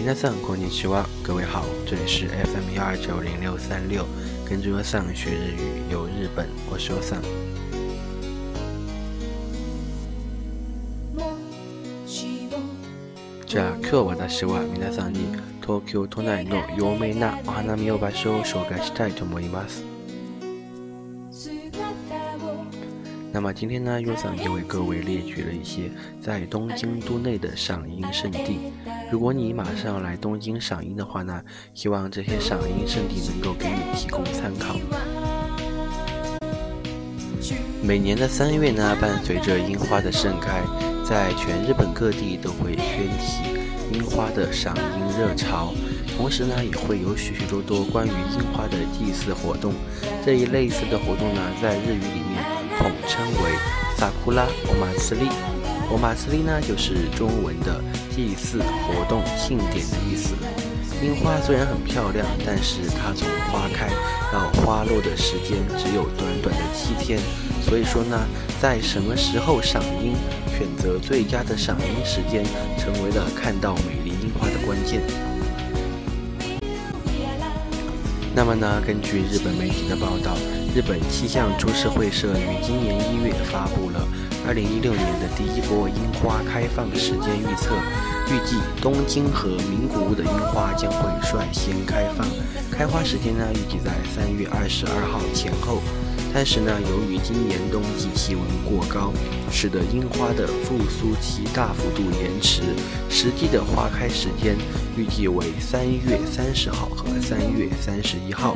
皆さんこんにちは，各位好，这里是 FM 幺二九零六三六，跟着我上学日语游日本，我是我上。じゃあ今日私は皆さんに東京都内の有名なお花見場所を紹介したいと思います。那么今天呢，优桑就为各位列举了一些在东京都内的赏樱圣地。 如果你马上来东京赏樱的话呢，希望这些赏樱圣地能够给你提供参考。每年的三月呢，伴随着樱花的盛开，在全日本各地都会掀起樱花的赏樱热潮，同时呢，也会有许许多多关于樱花的祭祀活动。这一类似的活动呢，在日语里面。统称为萨库拉欧马斯利，欧马斯利呢就是中文的祭祀活动庆典的意思。樱花虽然很漂亮，但是它从花开到花落的时间只有短短的七天，所以说呢，在什么时候赏樱，选择最佳的赏樱时间，成为了看到美丽樱花的关键。那么呢，根据日本媒体的报道。日本气象株式会社于今年一月发布了2016年的第一波樱花开放时间预测，预计东京和名古屋的樱花将会率先开放，开花时间呢预计在3月22号前后。但是呢，由于今年冬季气温过高，使得樱花的复苏期大幅度延迟，实际的花开时间预计为3月30号和3月31号。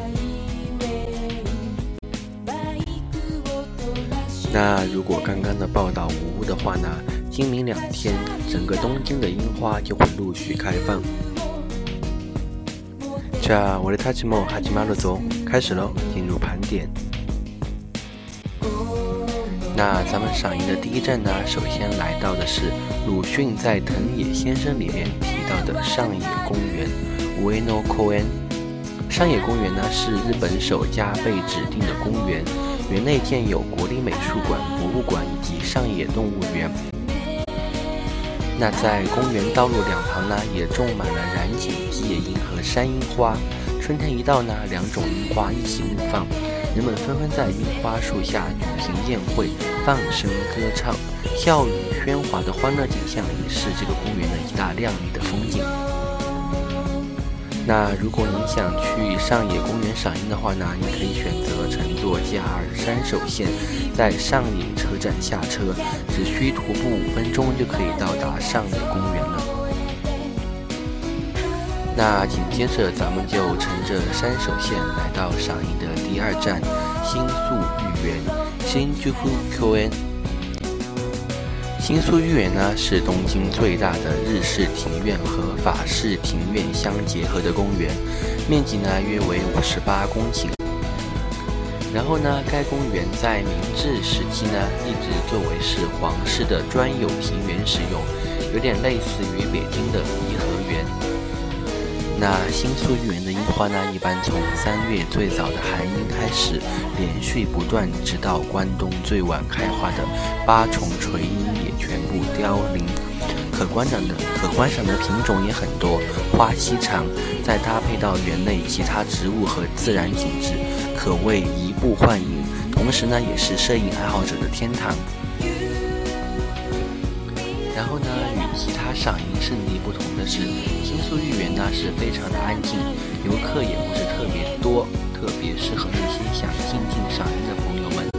那如果刚刚的报道无误的话呢？今明两天，整个东京的樱花就会陆续开放。这我的塔吉莫哈吉马路走开始喽，进入盘点。那咱们赏樱的第一站呢，首先来到的是鲁迅在《藤野先生》里面提到的上野公园 （Ueno Koen）。上野公园呢，是日本首家被指定的公园。园内建有国立美术馆、博物馆以及上野动物园。那在公园道路两旁呢，也种满了染井吉野樱和山樱花。春天一到呢，两种樱花一起怒放，人们纷纷在樱花树下举行宴会、放声歌唱，笑语喧哗的欢乐景象也是这个公园的一大亮丽的风景。那如果你想去上野公园赏樱的话呢，你可以选择乘坐 JR 山手线，在上野车站下车，只需徒步五分钟就可以到达上野公园了。那紧接着咱们就乘着山手线来到赏樱的第二站新宿御园新 j u k 新宿御苑呢是东京最大的日式庭院和法式庭院相结合的公园，面积呢约为五十八公顷。然后呢，该公园在明治时期呢一直作为是皇室的专有庭园使用，有点类似于北京的颐和园。那新宿御园的樱花呢，一般从三月最早的寒樱开始，连续不断，直到关东最晚开花的八重垂樱也全部凋零。可观赏的可观赏的品种也很多，花期长，再搭配到园内其他植物和自然景致，可谓移步换影。同时呢，也是摄影爱好者的天堂。然后呢，与其他赏樱圣地是，新宿御园呢是非常的安静，游客也不是特别多，特别适合那些想静静赏樱的朋友们。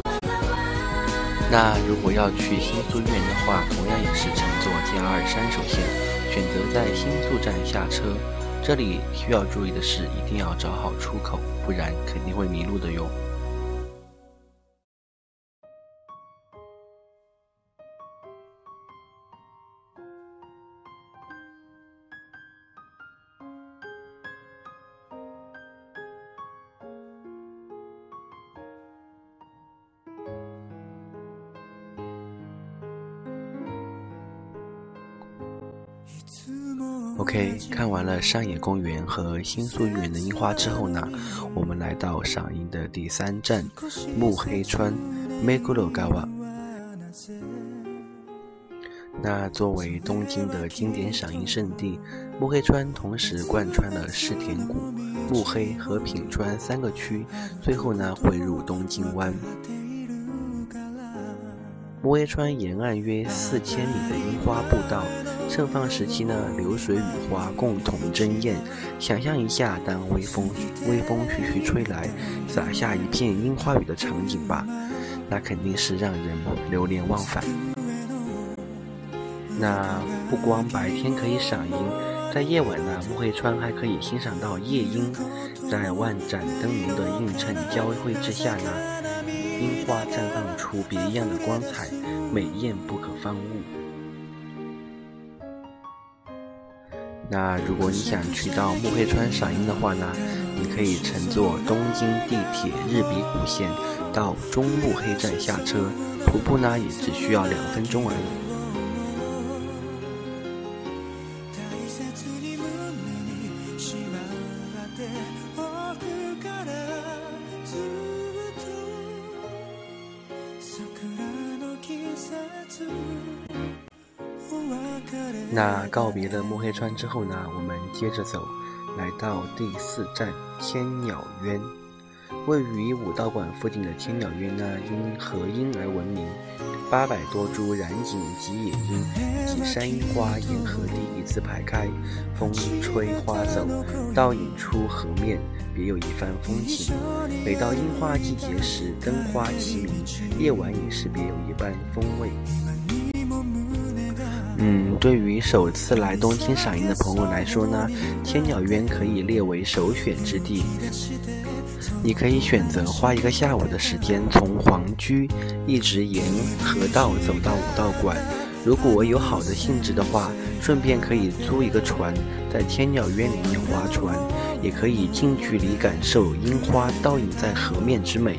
那如果要去新宿御园的话，同样也是乘坐 JR 山手线，选择在新宿站下车。这里需要注意的是，一定要找好出口，不然肯定会迷路的哟。OK，看完了上野公园和新宿御园的樱花之后呢，我们来到赏樱的第三站目黑川 Meguro Gawa。那作为东京的经典赏樱圣地，目黑川同时贯穿了世田谷、目黑和品川三个区，最后呢汇入东京湾。目黑川沿岸约四千米的樱花步道，盛放时期呢，流水与花共同争艳。想象一下，当微风微风徐徐吹来，洒下一片樱花雨的场景吧，那肯定是让人流连忘返。那不光白天可以赏樱，在夜晚呢，目黑川还可以欣赏到夜樱。在万盏灯笼的映衬交汇之下呢，樱花绽放出别样的光彩，美艳不可方物。那如果你想去到目黑川赏樱的话呢，你可以乘坐东京地铁日比谷线到中目黑站下车，徒步呢也只需要两分钟而已。那告别了目黑川之后呢，我们接着走，来到第四站千鸟渊。位于武道馆附近的千鸟渊呢，因和音而闻名。八百多株染井及野樱及山樱花沿河堤一字排开，风吹花走，倒影出河面，别有一番风情。每到樱花季节时，灯花齐鸣，夜晚也是别有一般风味。嗯，对于首次来东京赏樱的朋友来说呢，千鸟渊可以列为首选之地。你可以选择花一个下午的时间，从皇居一直沿河道走到武道馆。如果我有好的兴致的话，顺便可以租一个船，在千鸟渊里面划船，也可以近距离感受樱花倒影在河面之美。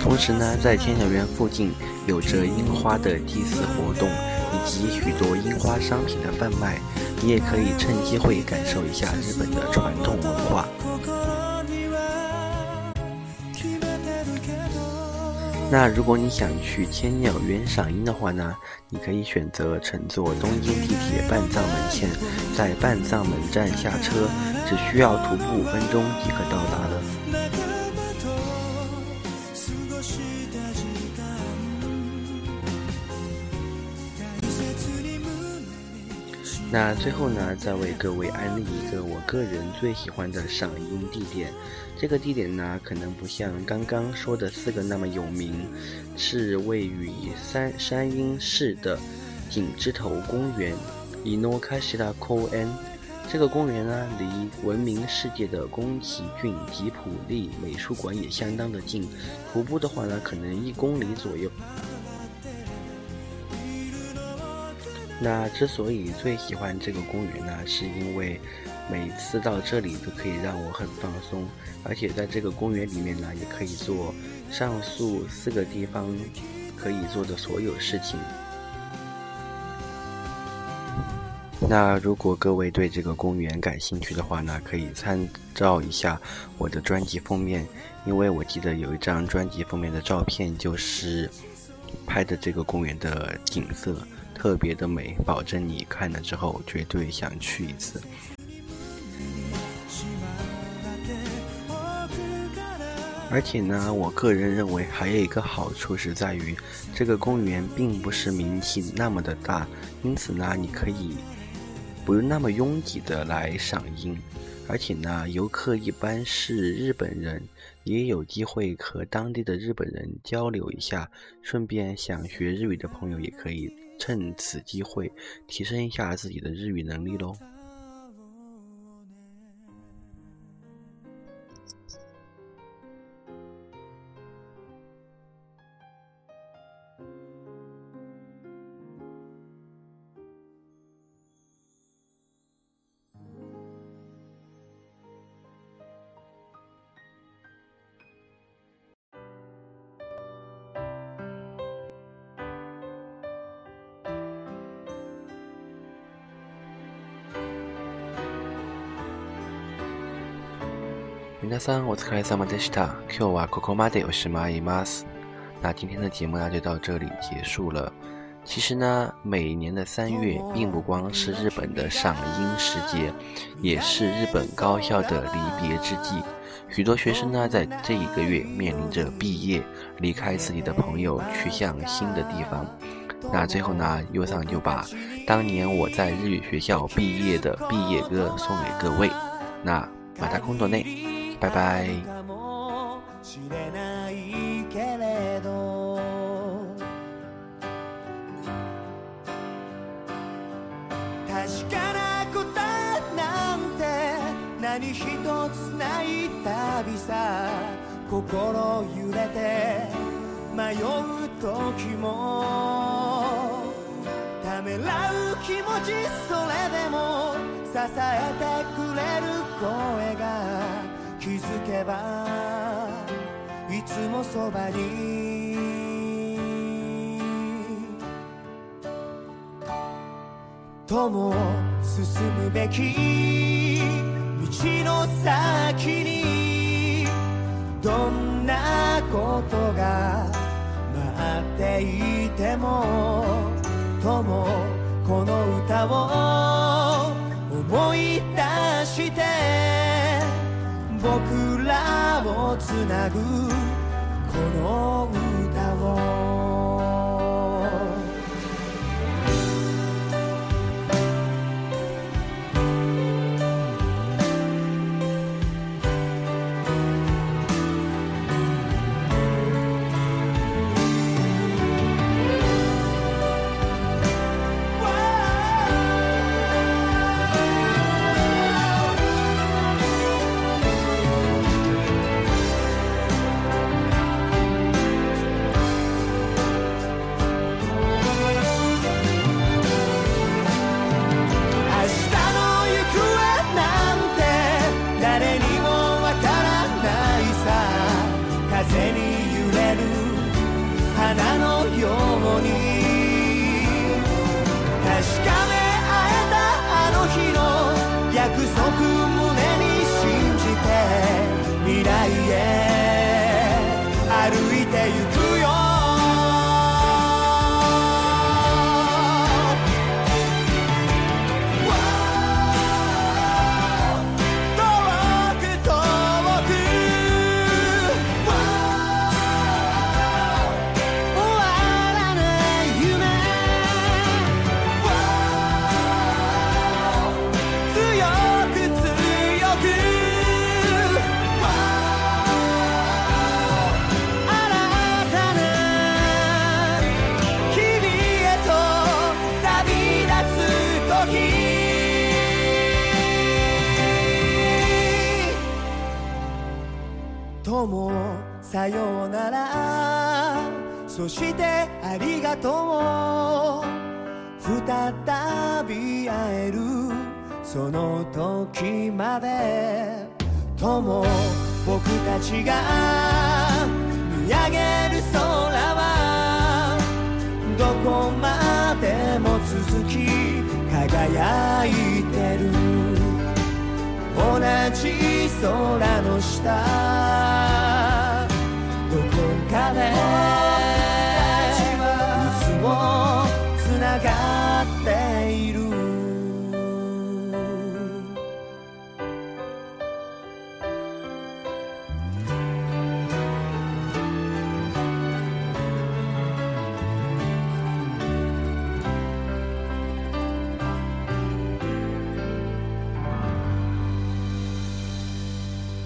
同时呢，在千鸟渊附近有着樱花的祭祀活动，以及许多樱花商品的贩卖，你也可以趁机会感受一下日本的传统文化。那如果你想去千鸟渊赏樱的话呢，你可以选择乘坐东京地铁半藏门线，在半藏门站下车，只需要徒步五分钟即可到达了。那最后呢，再为各位安利一个我个人最喜欢的赏樱地点。这个地点呢，可能不像刚刚说的四个那么有名，是位于山山阴市的景之头公园 （Inokashira Koen）。这个公园呢，离闻名世界的宫崎骏吉普力美术馆也相当的近，徒步的话呢，可能一公里左右。那之所以最喜欢这个公园呢，是因为每次到这里都可以让我很放松，而且在这个公园里面呢，也可以做上述四个地方可以做的所有事情。那如果各位对这个公园感兴趣的话呢，可以参照一下我的专辑封面，因为我记得有一张专辑封面的照片就是拍的这个公园的景色。特别的美，保证你看了之后绝对想去一次。而且呢，我个人认为还有一个好处是在于，这个公园并不是名气那么的大，因此呢，你可以不用那么拥挤的来赏樱。而且呢，游客一般是日本人，也有机会和当地的日本人交流一下。顺便想学日语的朋友也可以。趁此机会提升一下自己的日语能力喽。皆さんお疲れ様でした。今日はここまでおしまいます。那今天的节目呢就到这里结束了。 其实呢，每年的三月并不光是日本的赏樱时节，也是日本高校的离别之际。许多学生呢，在这一个月面临着毕业，离开自己的朋友，去向新的地方。那最后呢，优桑就把当年我在日语学校毕业的毕业歌送给各位。那马达空多内， 拜拜。何一つない旅さ。心揺れて迷う時も。ためらう気持ちそれでも支えてくれる声が。づけばいつもそばに。友進むべき道の先にどんなことが待っていても友この歌を思い出して僕つなぐこの再び会えるその時まで友僕たちが見上げる空はどこまでも続き輝いてる同じ空の下